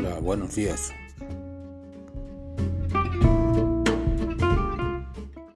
Hola, buenos días.